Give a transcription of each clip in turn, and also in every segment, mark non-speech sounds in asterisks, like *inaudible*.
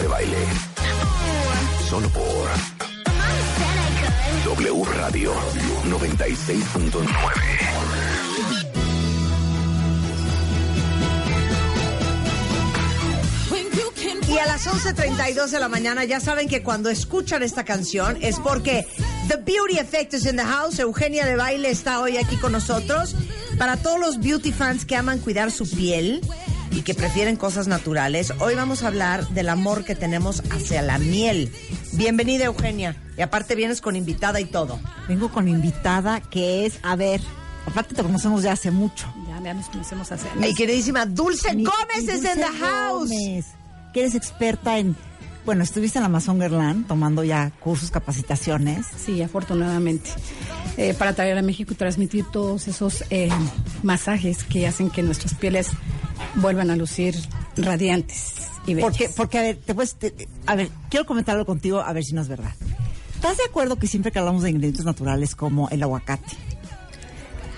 De Baile. Solo por W Radio 96.9. Y a las 11.32 de la mañana ya saben que cuando escuchan esta canción es porque The Beauty Effect is in the house. Eugenia de Baile está hoy aquí con nosotros. Para todos los beauty fans que aman cuidar su piel y que prefieren cosas naturales, hoy vamos a hablar del amor que tenemos hacia la miel. Bienvenida Eugenia. Y aparte vienes con invitada y todo. Vengo con invitada que es, a ver, aparte te conocemos ya hace mucho. Ya, ya nos conocemos hace Mi queridísima Dulce Mi- Gómez mi es in the house. Gómez, que eres experta en, bueno, estuviste en la Amazongerland tomando ya cursos, capacitaciones. Sí, afortunadamente. Eh, para traer a México y transmitir todos esos eh, masajes que hacen que nuestras pieles vuelvan a lucir radiantes y bellas. Porque, porque a ver, te puedes, te- a ver, quiero comentarlo contigo a ver si no es verdad. ¿Estás de acuerdo que siempre que hablamos de ingredientes naturales como el aguacate,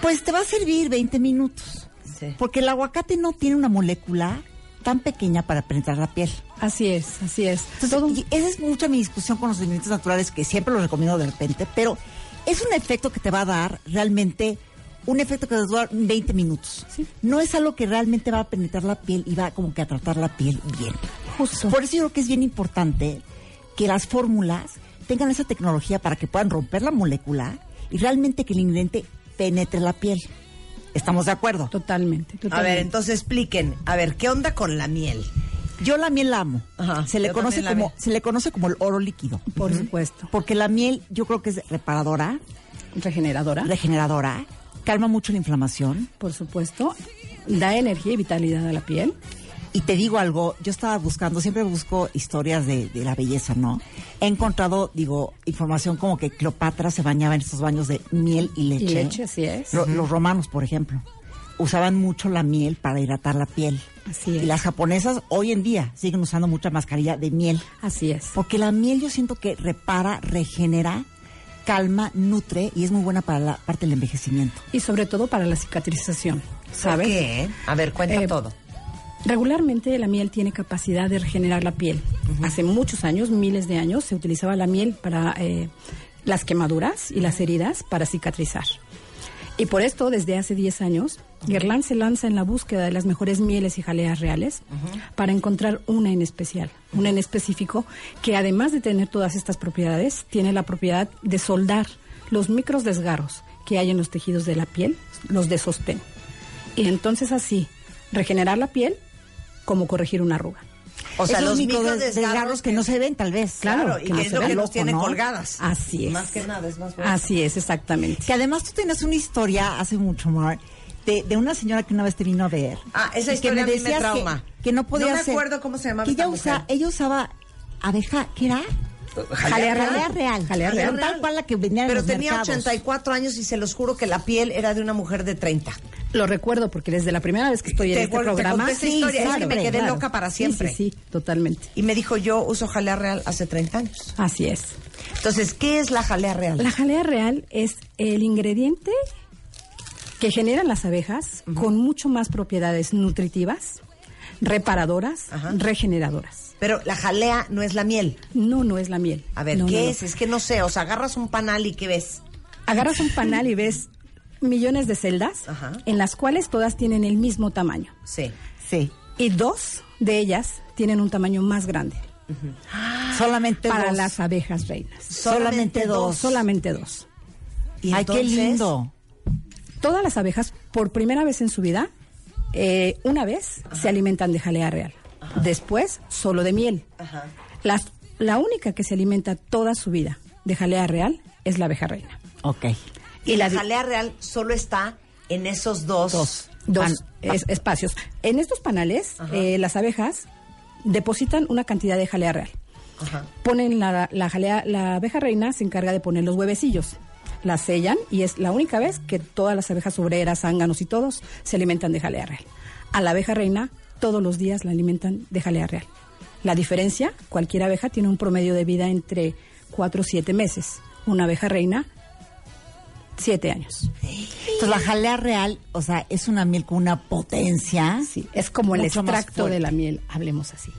pues te va a servir 20 minutos? Sí. Porque el aguacate no tiene una molécula tan pequeña para penetrar la piel. Así es, así es. Entonces, Todo- y esa es mucha mi discusión con los ingredientes naturales, que siempre los recomiendo de repente, pero es un efecto que te va a dar realmente un efecto que va a durar 20 minutos. No es algo que realmente va a penetrar la piel y va como que a tratar la piel bien. Justo. Por eso yo creo que es bien importante que las fórmulas tengan esa tecnología para que puedan romper la molécula y realmente que el ingrediente penetre la piel. ¿Estamos de acuerdo? Totalmente, A totalmente. ver, entonces expliquen. A ver, ¿qué onda con la miel? Yo la miel la amo. Ajá, se le conoce como se le conoce como el oro líquido. Por supuesto. Porque la miel yo creo que es reparadora, Regeneradora, regeneradora, calma mucho la inflamación. por supuesto. Da energía y vitalidad a la piel. Y te digo algo, yo estaba buscando, siempre busco historias de, de la belleza, ¿no? He encontrado, digo, información como que Cleopatra se bañaba en estos baños de miel y leche. Y leche, así es. Lo- Los romanos, por ejemplo, usaban mucho la miel para hidratar la piel. Así es. Y las japonesas hoy en día siguen usando mucha mascarilla de miel. Así es. Porque la miel yo siento que repara, regenera, calma, nutre y es muy buena para la parte del envejecimiento. Y sobre todo para la cicatrización, ¿Por ¿sabes? qué? A ver, cuenta Eh, todo. Regularmente la miel tiene capacidad de regenerar la piel. Hace muchos años, miles de años, se utilizaba la miel para eh, las quemaduras y las heridas para cicatrizar. Y por esto, desde hace 10 años, Guerlain se lanza en la búsqueda de las mejores mieles y jaleas reales para encontrar una en especial, una en específico que además de tener todas estas propiedades, tiene la propiedad de soldar los micros desgarros que hay en los tejidos de la piel, los de sostén. Y entonces así, regenerar la piel como corregir una arruga. O sea, Esos los micro micro des- desgarros que no se ven tal vez. Claro, y que que es lo que nos loco, tiene ¿no? colgadas. Así es. Más que nada, es más bueno. Así es, exactamente. Que además tú tienes una historia hace mucho, Mar, de, de una señora que una vez te vino a ver. Ah, esa historia a mí me trauma. Que, que no podía No me ser- acuerdo cómo se llamaba Que esta ella, usa, mujer. ella usaba abeja, ¿qué era? Jalea real. Jalea real. Jalea Pero real. Tal cual la que venía en Pero los tenía mercados. 84 años y se los juro que la piel era de una mujer de 30. Lo recuerdo porque desde la primera vez que estoy en Te este te programa. conté esta historia, es que me quedé claro. loca para Sí, siempre. Sí, sí, totalmente. Y me dijo, yo uso jalea real hace 30 años. Así es. Entonces, ¿qué es la jalea real? La jalea real es el ingrediente que generan las abejas con mucho más propiedades nutritivas, reparadoras, Ajá. regeneradoras. Pero la jalea no es la miel. No, no es la miel. A ver, No, ¿qué no, no. es? Es que no sé. O sea, agarras un panal y ¿qué ves? Agarras un panal y ves millones de celdas Ajá. en las cuales todas tienen el mismo tamaño. Sí. Sí. Y dos de ellas tienen un tamaño más grande Solamente para dos. las abejas reinas. Solamente dos. Solamente dos. Y Ay, qué lindo. Todas las abejas, por primera vez en su vida, eh, una vez se alimentan de jalea real. Después, solo de miel. Ajá. Las- la única que se alimenta toda su vida de jalea real es la abeja reina. Ok. Y, Y la jalea real solo está en esos dos. Dos. Dos Pan- es- espacios. En estos panales, eh, las abejas depositan una cantidad de jalea real. Ponen la, la jalea, la abeja reina se encarga de poner los huevecillos. La sellan y es la única vez que todas las abejas obreras, zánganos y todos se alimentan de jalea real. A la abeja reina todos los días la alimentan de jalea real. La diferencia, cualquier abeja tiene un promedio de vida entre 4 o 7 meses. Una abeja reina, 7 años. Entonces la jalea real, o sea, es una miel con una potencia. Sí, es como el extracto de la miel, hablemos así.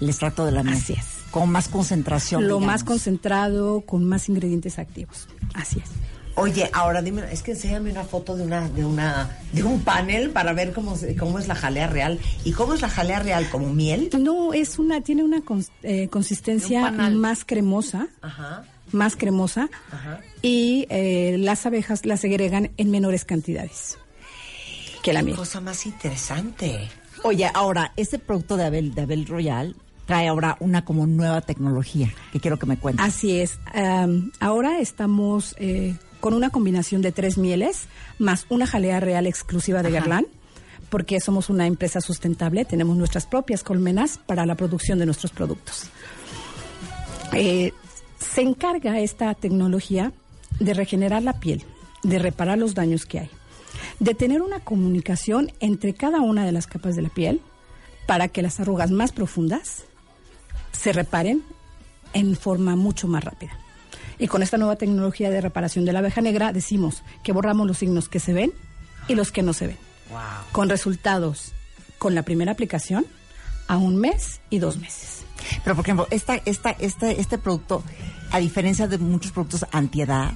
El extracto de la miel. Así es. Con más concentración. Lo digamos. más concentrado, con más ingredientes activos. Así es. Oye, ahora dime, es que enséñame una foto de una, de una, de un panel para ver cómo, se- cómo es la jalea real. ¿Y cómo es la jalea real? ¿Como miel? No, es una, tiene una cons- eh, consistencia Un más cremosa, Ajá. más cremosa, Ajá. y eh, las abejas las segregan en menores cantidades que la Qué miel. cosa más interesante. Oye, ahora, este producto de Abel, de Abel Royal trae ahora una como nueva tecnología que quiero que me cuentes. Así es. Ahora estamos eh, con una combinación de tres mieles más una jalea real exclusiva de Guerlain, porque somos una empresa sustentable, tenemos nuestras propias colmenas para la producción de nuestros productos. Eh, se encarga esta tecnología de regenerar la piel, de reparar los daños que hay, de tener una comunicación entre cada una de las capas de la piel para que las arrugas más profundas se reparen en forma mucho más rápida. Y con esta nueva tecnología de reparación de la abeja negra decimos que borramos los signos que se ven y los que no se ven. Con resultados con la primera aplicación a un mes y dos meses. Pero, por ejemplo, esta, esta, este, este producto, a diferencia de muchos productos antiedad,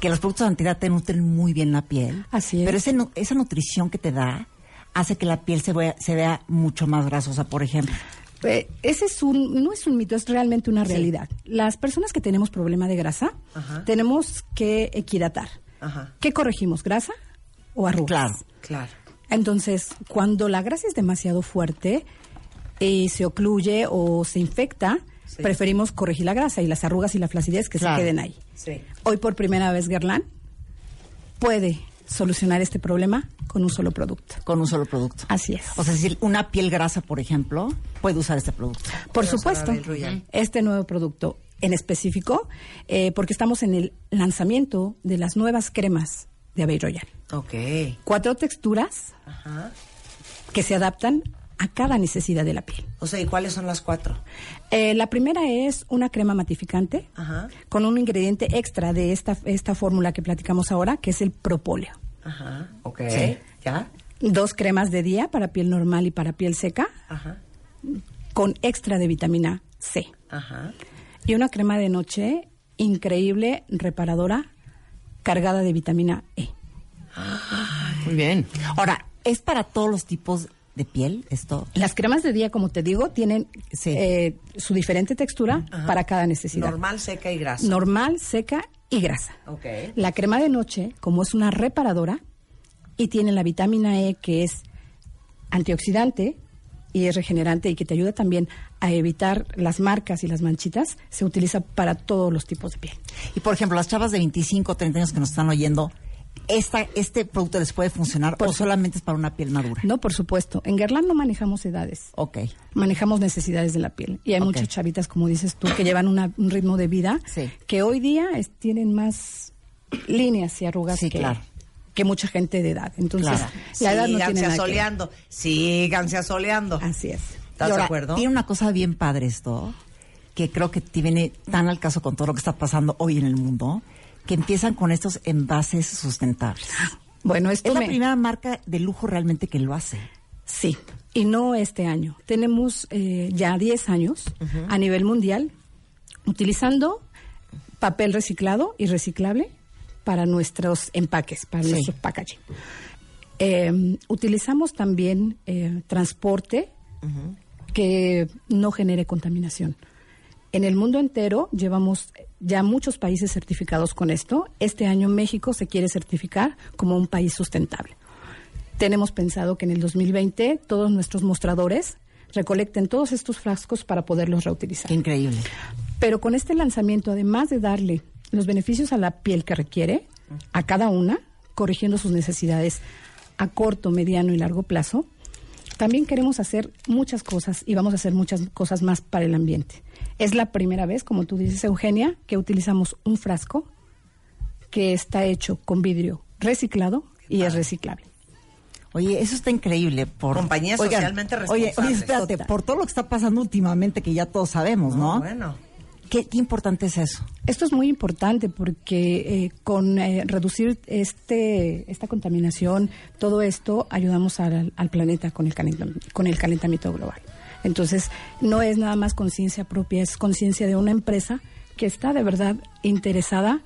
que los productos antiedad te nutren muy bien la piel. Así es. Pero ese esa nutrición que te da hace que la piel se vea, se vea mucho más grasosa, por ejemplo. Eh, ese es un, no es un mito, es realmente una realidad. Las personas que tenemos problema de grasa, Ajá. tenemos que equidatar. Ajá. ¿Qué corregimos? ¿Grasa o arrugas? Claro. Claro. Entonces, cuando la grasa es demasiado fuerte y se ocluye o se infecta, Sí. preferimos corregir la grasa y las arrugas y la flacidez que Claro. se queden ahí. Sí. Hoy por primera vez Guerlain puede solucionar este problema con un solo producto. Con un solo producto. Así es. O sea, si una piel grasa, por ejemplo, puede usar este producto. Por supuesto, este nuevo producto en específico, eh, porque estamos en el lanzamiento de las nuevas cremas de Abel Royal. Ok. Cuatro texturas Ajá. que se adaptan a cada necesidad de la piel. O sea, ¿y cuáles son las cuatro? Eh, la primera es una crema matificante Ajá. con un ingrediente extra de esta, esta fórmula que platicamos ahora, que es el propóleo. Ajá. Ok. Sí. ¿Ya? Dos cremas de día para piel normal y para piel seca, Ajá. con extra de vitamina C. Ajá. Y una crema de noche increíble, reparadora, cargada de vitamina E. Muy bien. Ahora, ¿es para todos los tipos de piel esto? Las cremas de día, como te digo, tienen Sí. eh, su diferente textura para cada necesidad. Normal, seca y grasa. Normal, seca y grasa. Ok. La crema de noche, como es una reparadora y tiene la vitamina E que es antioxidante y es regenerante y que te ayuda también a evitar las marcas y las manchitas, se utiliza para todos los tipos de piel. Y por ejemplo, las chavas de 25 o 30 años que nos están oyendo, esta, ¿este producto les puede funcionar o solamente es para una piel madura? No, por supuesto. En Guerlain no manejamos edades. Ok. Manejamos necesidades de la piel. Y hay muchas chavitas, como dices tú, que llevan una- un ritmo de vida Sí. que hoy día es- tienen más líneas y arrugas Sí, que, claro. que mucha gente de edad. Entonces, Claro. la edad no tiene Síganse nada que asoleando. Síganse asoleando. Así es. ¿Estás ahora, de acuerdo? Tiene una cosa bien padre esto, que creo que te viene tan al caso con todo lo que está pasando hoy en el mundo, que empiezan con estos envases sustentables. Bueno, esto Es la me- primera marca de lujo realmente que lo hace. Sí, y no este año. Tenemos eh, ya 10 años a nivel mundial utilizando papel reciclado y reciclable para nuestros empaques, para Sí. nuestros packaging. Eh, utilizamos también eh, transporte que no genere contaminación. En el mundo entero llevamos ya muchos países certificados con esto. Este año México se quiere certificar como un país sustentable. Tenemos pensado que en el 2020 todos nuestros mostradores recolecten todos estos frascos para poderlos reutilizar. Qué increíble. Pero con este lanzamiento, además de darle los beneficios a la piel que requiere, a cada una, corrigiendo sus necesidades a corto, mediano y largo plazo, también queremos hacer muchas cosas y vamos a hacer muchas cosas más para el ambiente. Es la primera vez, como tú dices, Eugenia, que utilizamos un frasco que está hecho con vidrio reciclado y es reciclable. Oye, eso está increíble. Por Compañía Oigan, socialmente Oye, oye, responsable. espérate, por todo lo que está pasando últimamente, que ya todos sabemos, ¿no? Bueno. ¿Qué, qué importante es eso? Esto es muy importante porque eh, con eh, reducir este esta contaminación, todo esto ayudamos al, al planeta con el, con el calentamiento global. Entonces, no es nada más conciencia propia, es conciencia de una empresa que está de verdad interesada.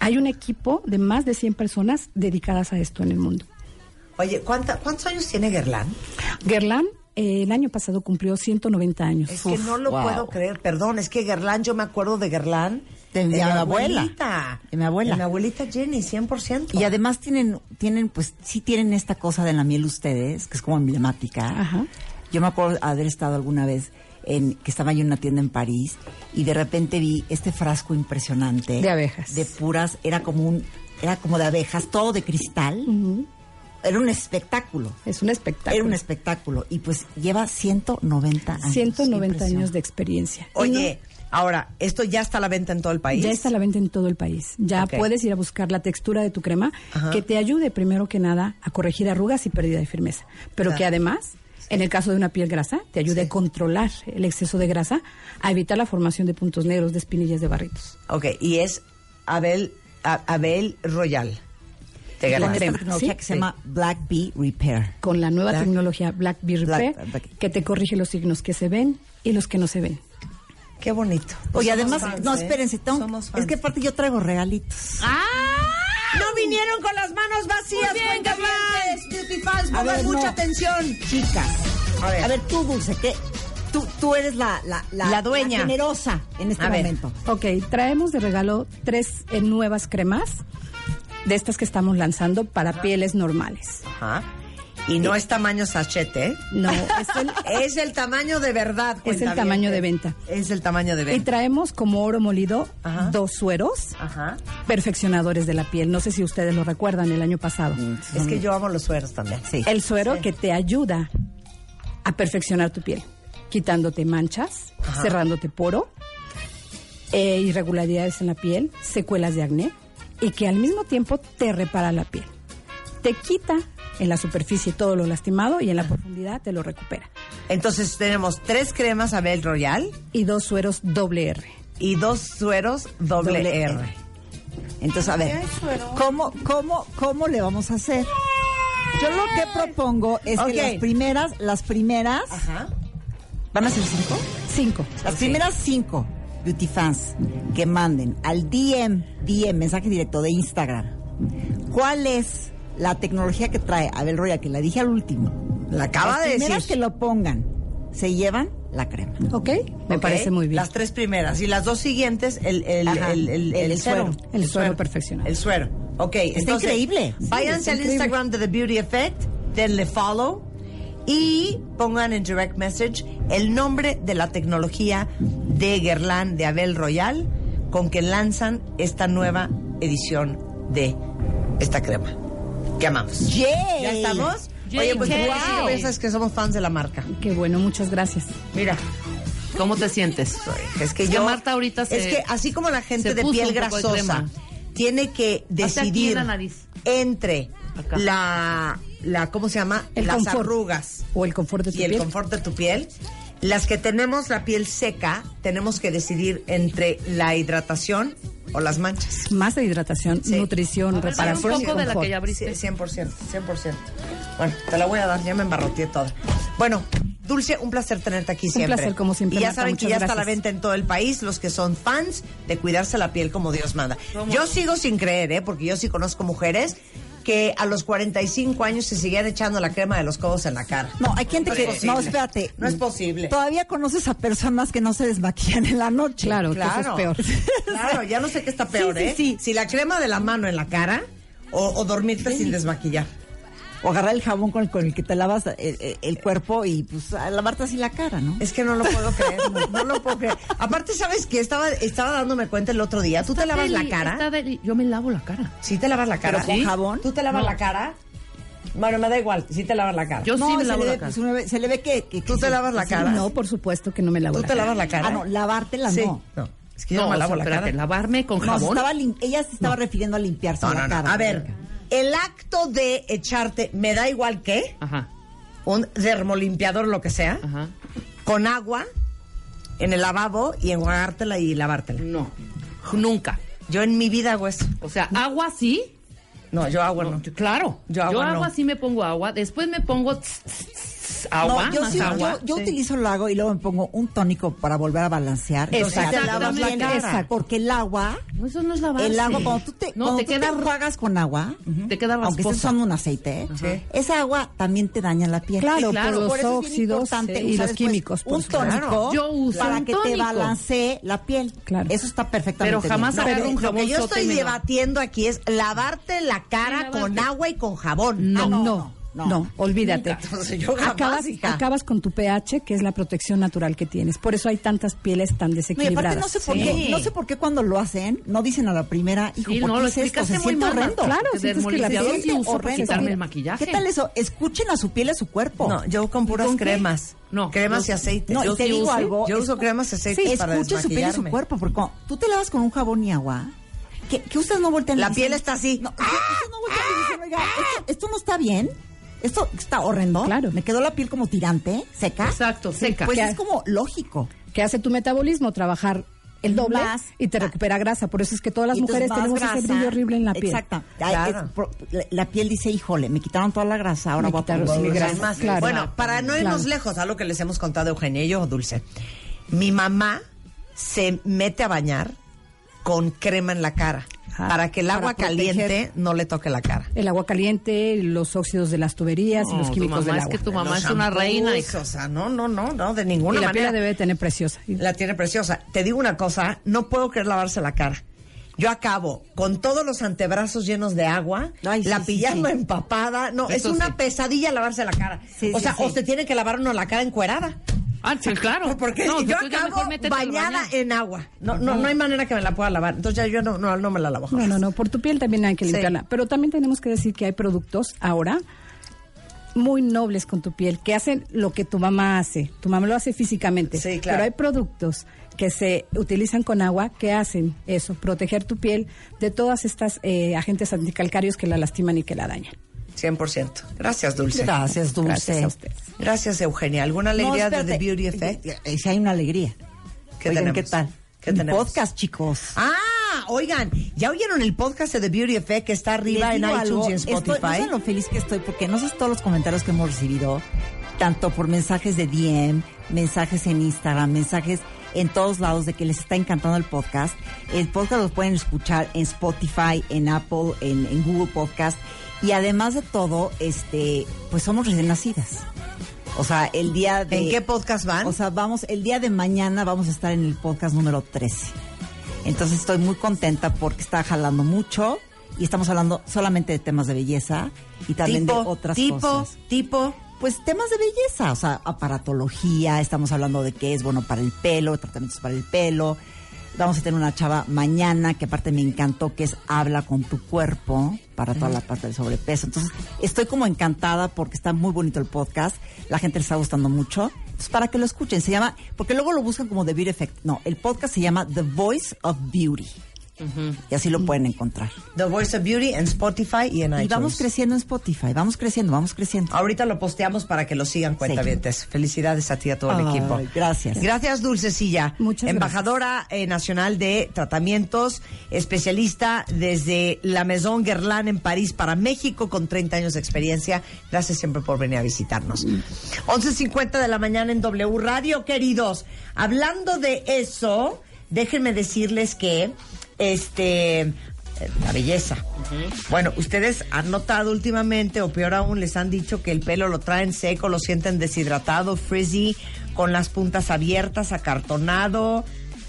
Hay un equipo de más de 100 personas dedicadas a esto en el mundo. Oye, ¿cuánta- ¿cuántos años tiene Guerlain? Guerlain eh, el año pasado cumplió 190 años. Es que no lo wow. puedo creer, perdón, es que Guerlain, yo me acuerdo de Guerlain. De mi abuela. abuelita. De mi abuela. De mi abuelita Jenny, 100%. Y además tienen, tienen, pues sí tienen esta cosa de la miel ustedes, que es como emblemática. Ajá. Yo me acuerdo haber estado alguna vez en que estaba yo en una tienda en París y de repente vi este frasco impresionante De abejas. de puras, era como un, era como de abejas, todo de cristal. Era un espectáculo. Es un espectáculo. Era un espectáculo y pues lleva 190 años. 190 Qué impresión. años de experiencia. Oye, ahora, ¿esto ya está a la venta en todo el país? Ya está a la venta en todo el país. Ya puedes ir a buscar la textura de tu crema Ajá. que te ayude primero que nada a corregir arrugas y pérdida de firmeza, pero Claro. que además, en el caso de una piel grasa, te ayude Sí. a controlar el exceso de grasa, a evitar la formación de puntos negros, de espinillas, de barritos. Ok, y es Abel, A- Abel Royal. Esta crema, tecnología sí. que se llama Black Bee Repair. Con la nueva Black- tecnología Black Black- Repair, Black- que te corrige los signos que se ven y los que no se ven. Qué bonito. Oye, además, fans, no, ¿eh? espérense, tengo- es que aparte yo traigo regalitos. No vinieron con las manos vacías, cuentavientes, beauty fans, A pongan ver, mucha no. atención. Chicas, A ver. a ver tú, Dulce, que tú, tú eres la, la, La dueña. generosa en este A ver. momento. Ok, traemos de regalo tres eh, nuevas cremas de estas que estamos lanzando para pieles normales. Ajá. Y no es tamaño sachet, ¿eh? No, *laughs* es el, Es el tamaño de verdad. Es el tamaño de venta. Es el tamaño de y venta. traemos como oro molido Ajá. dos sueros Ajá. perfeccionadores de la piel. No sé si ustedes lo recuerdan el año pasado. Es que yo amo los sueros también. Sí. El suero que te ayuda a perfeccionar tu piel, quitándote manchas, Ajá. cerrándote poro, eh, irregularidades en la piel, secuelas de acné y que al mismo tiempo te repara la piel. Te quita en la superficie todo lo lastimado y en la profundidad te lo recupera. Entonces tenemos tres cremas Abel Royal Y dos sueros doble R. y dos sueros doble, Doble R. R. Entonces, a ver, ¿cómo, cómo, ¿cómo le vamos a hacer? Yo lo que propongo es que las primeras, las primeras, Ajá. ¿van a ser cinco? Cinco. Las primeras cinco beauty fans que manden al DM, DM, mensaje directo de Instagram, ¿cuál es la tecnología que trae Abel Roya, que la dije al último? La acaba Las de primeras decir. que lo pongan, se llevan la crema. ¿Ok? Me parece muy bien. Las tres primeras. Y las dos siguientes, el, el, Ajá, el, el, el el suero. suero. El suero perfeccionado. El suero. Ok, entonces, increíble. Váyanse está al increíble. Instagram de The Beauty Effect, denle follow y pongan en direct message el nombre de la tecnología de Guerlain de Abel Royal con que lanzan esta nueva edición de esta crema que amamos. ¡Yay! ¿Ya estamos? Yay, Oye, pues wow. es que somos fans de la marca. Qué bueno, muchas gracias. Mira, ¿Cómo te sientes? es que yo Marta ahorita se- es que así como la gente de piel de grasosa tiene que Hazte aquí en decidir la nariz. entre Acá. la la cómo se llama El las confort. arrugas O el confort de tu y el confort de tu piel las que tenemos la piel seca tenemos que decidir entre la hidratación o las manchas Más de hidratación, Sí. nutrición, ver, reparación un poco de la que ya abriste. Sí, 100%, 100%. Bueno, te la voy a dar, ya me embarroteé toda. Bueno, Dulce, un placer tenerte aquí Un siempre. placer, como siempre, Y ya Marta, saben que ya está a la venta en todo el país los que son fans de cuidarse la piel como Dios manda. Yo sigo sin creer, ¿eh? Porque yo sí conozco mujeres que a los 45 años se siguen echando la crema de los codos en la cara. No, hay gente No que... es. No, espérate. No es posible. Todavía conoces a personas que no se desmaquillan en la noche. Claro, que eso es Claro, peor. *laughs* claro, ya no sé qué está peor, Sí, sí, ¿eh? sí. Si la crema de la mano en la cara o, o dormirte sin desmaquillar. O agarrar el jabón con el, con el que te lavas el, el- el cuerpo y pues a lavarte así la cara, ¿no? Es que no lo puedo creer, no, no lo puedo creer. Aparte, ¿sabes que Estaba, estaba dándome cuenta el otro día. ¿Tú te lavas la cara? deli- Yo me lavo la cara. Sí, te lavas la cara. ¿Pero con jabón? ¿Tú te lavas No. la cara? Bueno, me da igual, si te lavas la cara. Yo sí me lavo la ve, cara. se le ve- se le ve que... que- ¿Tú que te se- lavas la cara? No, por supuesto que no me lavo ¿Tú la te cara. lavas la cara? Ah, no, lavártela Sí. no. No, es que yo no, No, me o lavo sea, la espérate, cara. lavarme con No, se jabón. estaba lim- ella se estaba refiriendo a limpiarse No, la cara. A ver, el acto de echarte, me da igual qué, Ajá, un dermolimpiador, lo que sea, ajá. con agua en el lavabo y enjuagártela y lavártela. No, nunca. Yo en mi vida hago eso. O sea, agua sí. No, yo agua no. No, yo- claro. Yo agua no. sí me pongo agua. Después me pongo tss, agua, no, yo, más sí, agua. yo, yo sí. utilizo el agua y luego me pongo un tónico para volver a balancear. Entonces Entonces, te lavas la cara. exacto, Porque el agua, No, eso no es lavarse. el agua, cuando tú te, No, cuando te tú queda te con agua, Te queda aunque estés rasposa. usando un aceite, Sí. esa agua también te daña la piel. Claro, claro, por los Por óxidos importante y los químicos. por un tónico Yo uso para un que te balancee la piel. Claro. Eso está perfectamente Pero jamás bien. agarro un Lo jabón que yo estoy lo- debatiendo aquí es lavarte la cara con agua y con jabón. No, Ah, no, no, no, olvídate. Nunca. *laughs* Entonces, yo jamás, acabas, acabas con tu pH, que es la protección natural que tienes. Por eso hay tantas pieles tan desequilibradas. aparte no sé por Sí. qué, no sé por qué cuando lo hacen, no dicen a la primera, hijo, Sí, ¿por no, qué lo hice esto? Se muy siente horrendo. Claro, sientes que la piel para horrendo. quitarme el maquillaje. ¿Qué tal eso? Escuchen a su piel y a su cuerpo. No, yo con puras ¿Con qué? cremas. No, cremas y yo- aceite. No, yo te sí digo uso- algo. Yo es- uso cremas y aceite Sí, para escuchen su piel y su cuerpo, porque cuando tú te lavas con un jabón y agua, que, que ustedes no voltean La piel está así. No, ustedes no voltean y dicen, oiga, esto, esto no está bien. Esto está horrendo. Claro. Me quedó la piel como tirante, seca. Exacto, seca. Pues ¿Qué es como lógico. que hace tu metabolismo trabajar el doble Más. y te recupera grasa. Por eso es que todas las mujeres tenemos ese grasa. brillo horrible en la piel. Exacto. Claro. la, la piel dice, híjole, me quitaron toda la grasa, ahora Me voy a quitaron poner mi grasa. grasa. Más. Claro. Bueno, para no irnos Claro. lejos a lo que les hemos contado Eugenia y yo, Dulce. Mi mamá se mete a bañar con crema en la cara Para que el agua proteger. caliente no le toque la cara. El agua caliente, los óxidos de las tuberías y los químicos del es agua. que tu mamá Los es una reina. hija. O sea, no, no, no, no, de ninguna y la piel manera. la debe de tener preciosa. La tiene preciosa. Te digo una cosa, no puedo querer lavarse la cara. Yo acabo con todos los antebrazos llenos de agua, Ay, sí, la pijama sí. empapada. No, Eso es una sí. pesadilla lavarse la cara. Sí, o sí, sea, sí. o se tiene que lavar uno la cara encuerada. Ah, sí, claro. Porque No, yo acabo bañada en agua. No, no, no hay manera que me la pueda lavar. Entonces ya yo no, no, no me la lavo. No, jamás. no, no, por tu piel también hay que Sí. limpiarla. Pero también tenemos que decir que hay productos ahora muy nobles con tu piel, que hacen lo que tu mamá hace. Tu mamá lo hace físicamente. Sí, claro. Pero hay productos que se utilizan con agua que hacen eso, proteger tu piel de todas estas eh, agentes anticalcarios que la lastiman y que la dañan. 100%. Gracias, Dulce. Gracias, Dulce. Gracias a ustedes. Gracias, Eugenia. ¿Alguna No, alegría de espérate. The Beauty Effect? Eh, Sí hay una alegría. ¿Qué Oigan, tenemos? ¿qué tal? ¿Qué Un tenemos? podcast, chicos. Ah, oigan, ¿ya oyeron el podcast de The Beauty Effect que está arriba en iTunes algo, y en estoy- Spotify? no saben lo feliz que estoy porque no sé todos los comentarios que hemos recibido, tanto por mensajes de DM, mensajes en Instagram, mensajes en todos lados de que les está encantando el podcast. El podcast lo pueden escuchar en Spotify, en Apple, en, en Google Podcast y además de todo, este, pues somos recién nacidas. O sea, el día de ¿En qué podcast van? O sea, vamos, el día de mañana vamos a estar en el podcast número 13. Entonces estoy muy contenta porque está jalando mucho y estamos hablando solamente de temas de belleza y también tipo, de otras tipo, cosas. tipo. Pues temas de belleza, o sea, aparatología, estamos hablando de qué es bueno para el pelo, tratamientos para el pelo. Vamos a tener una chava mañana que aparte me encantó, que es habla con tu cuerpo para toda la parte del sobrepeso. Entonces, estoy como encantada porque está muy bonito el podcast, la gente le está gustando mucho. Entonces, para que lo escuchen, se llama, porque luego lo buscan como The Beauty Effect. No, el podcast se llama The Voice of Beauty. Y así lo pueden encontrar. The Voice of Beauty en Spotify y en Y iTunes. vamos creciendo en Spotify, vamos creciendo, vamos creciendo. Ahorita lo posteamos para que lo sigan cuentavientes. Felicidades a ti y a todo el equipo. gracias. Gracias, Dulcecilla. Muchas Embajadora eh, nacional de tratamientos, especialista desde la Maison Guerlain en París para México con 30 años de experiencia. Gracias siempre por venir a visitarnos. 11.50 de la mañana en W Radio, queridos. Hablando de eso, déjenme decirles que este la belleza. Bueno, ustedes han notado últimamente, o peor aún, les han dicho que el pelo lo traen seco, lo sienten deshidratado, frizzy, con las puntas abiertas, acartonado.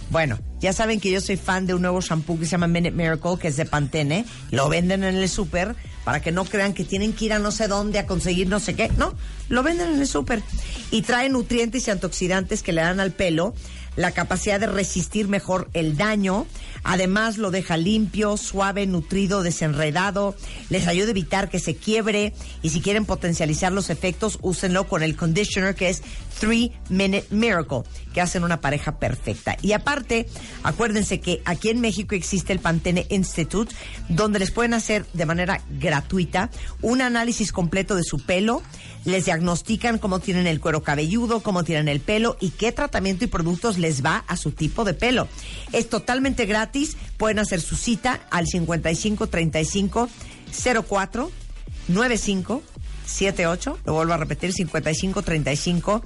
Bueno, ya saben que yo soy fan de un nuevo shampoo que se llama Minute Miracle, que es de Pantene. Lo venden en el súper para que no crean que tienen que ir a no sé dónde a conseguir no sé qué. No, lo venden en el súper. Y trae nutrientes y antioxidantes que le dan al pelo la capacidad de resistir mejor el daño. Además, lo deja limpio, suave, nutrido, desenredado. Les ayuda a evitar que se quiebre. Y si quieren potencializar los efectos, úsenlo con el conditioner que es 3 Minute Miracle, que hacen una pareja perfecta. Y aparte, acuérdense que aquí en México existe el Pantene Institute, donde les pueden hacer de manera gratuita un análisis completo de su pelo. Les diagnostican cómo tienen el cuero cabelludo, cómo tienen el pelo y qué tratamiento y productos les va a su tipo de pelo. Es totalmente gratis. Pueden hacer su cita al 55 35 04 95 78, lo vuelvo a repetir, 55 35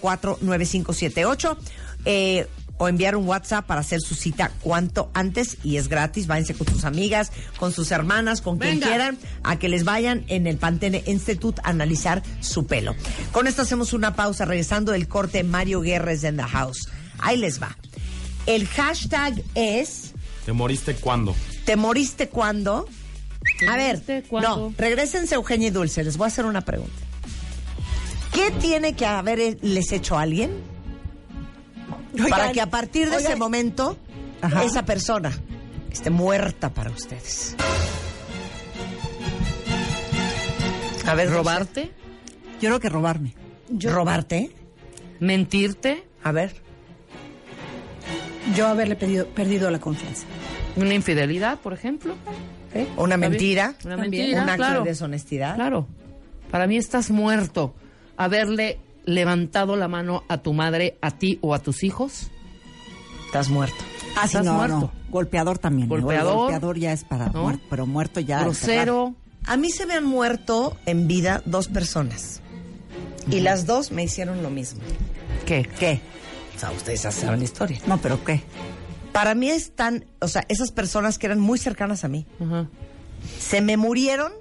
04 9578. Eh, o enviar un WhatsApp para hacer su cita cuanto antes y es gratis. Váyanse con sus amigas, con sus hermanas, con quien Venga. quieran, a que les vayan en el Pantene Institute a analizar su pelo. Con esto hacemos una pausa, regresando del corte Mario Guerres en the house. Ahí les va. El hashtag es ¿Te moriste cuándo? ¿Te moriste cuando? A ver, moriste cuándo? no, regresense Eugenia y Dulce, les voy a hacer una pregunta. ¿Qué tiene que haberles hecho alguien para que a partir de ese momento Ajá. esa persona esté muerta para ustedes? A ver. ¿Robarte? Yo creo que robarme. ¿Robarte? ¿Mentirte? A ver. Yo haberle pedido- perdido la confianza. ¿Una infidelidad, por ejemplo? ¿eh? Una mentira. Una También. mentira, un acto claro. de deshonestidad. Claro. Para mí estás muerto. Haberle levantado la mano a tu madre, a ti o a tus hijos. Estás muerto. Ah, sí, Estás no, muerto. no. Golpeador también. ¿no? Golpeador. Golpeador ya es para ¿No? muerto, pero muerto ya. grosero. A mí se me han muerto en vida dos personas. Y las dos me hicieron lo mismo. ¿Qué? ¿Qué? O sea, ustedes ya saben la historia. No, pero ¿qué? Para mí están, o sea, esas personas que eran muy cercanas a mí, se me murieron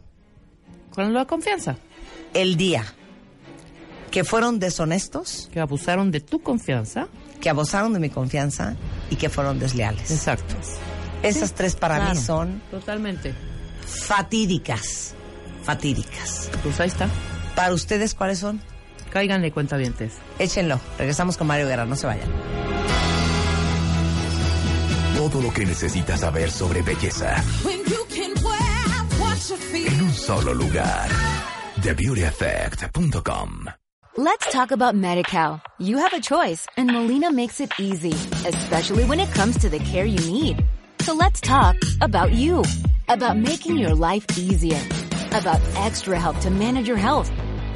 Con la confianza. el día que fueron deshonestos, Que abusaron de tu confianza. que abusaron de mi confianza y que fueron desleales. Exacto. Esas tres para claro. mí son Totalmente. fatídicas. Fatídicas. Pues ahí está. Para ustedes, ¿cuáles son? Cáiganle cuentavientes. Échenlo. Regresamos con Mario Guerra, no se vayan. Todo lo que necesitas saber sobre belleza en un solo lugar. TheBeautyEffect.com Let's talk about MediCal. You have a choice and Molina makes it easy, especially when it comes to the care you need. So let's talk about you, about making your life easier, about extra help to manage your health.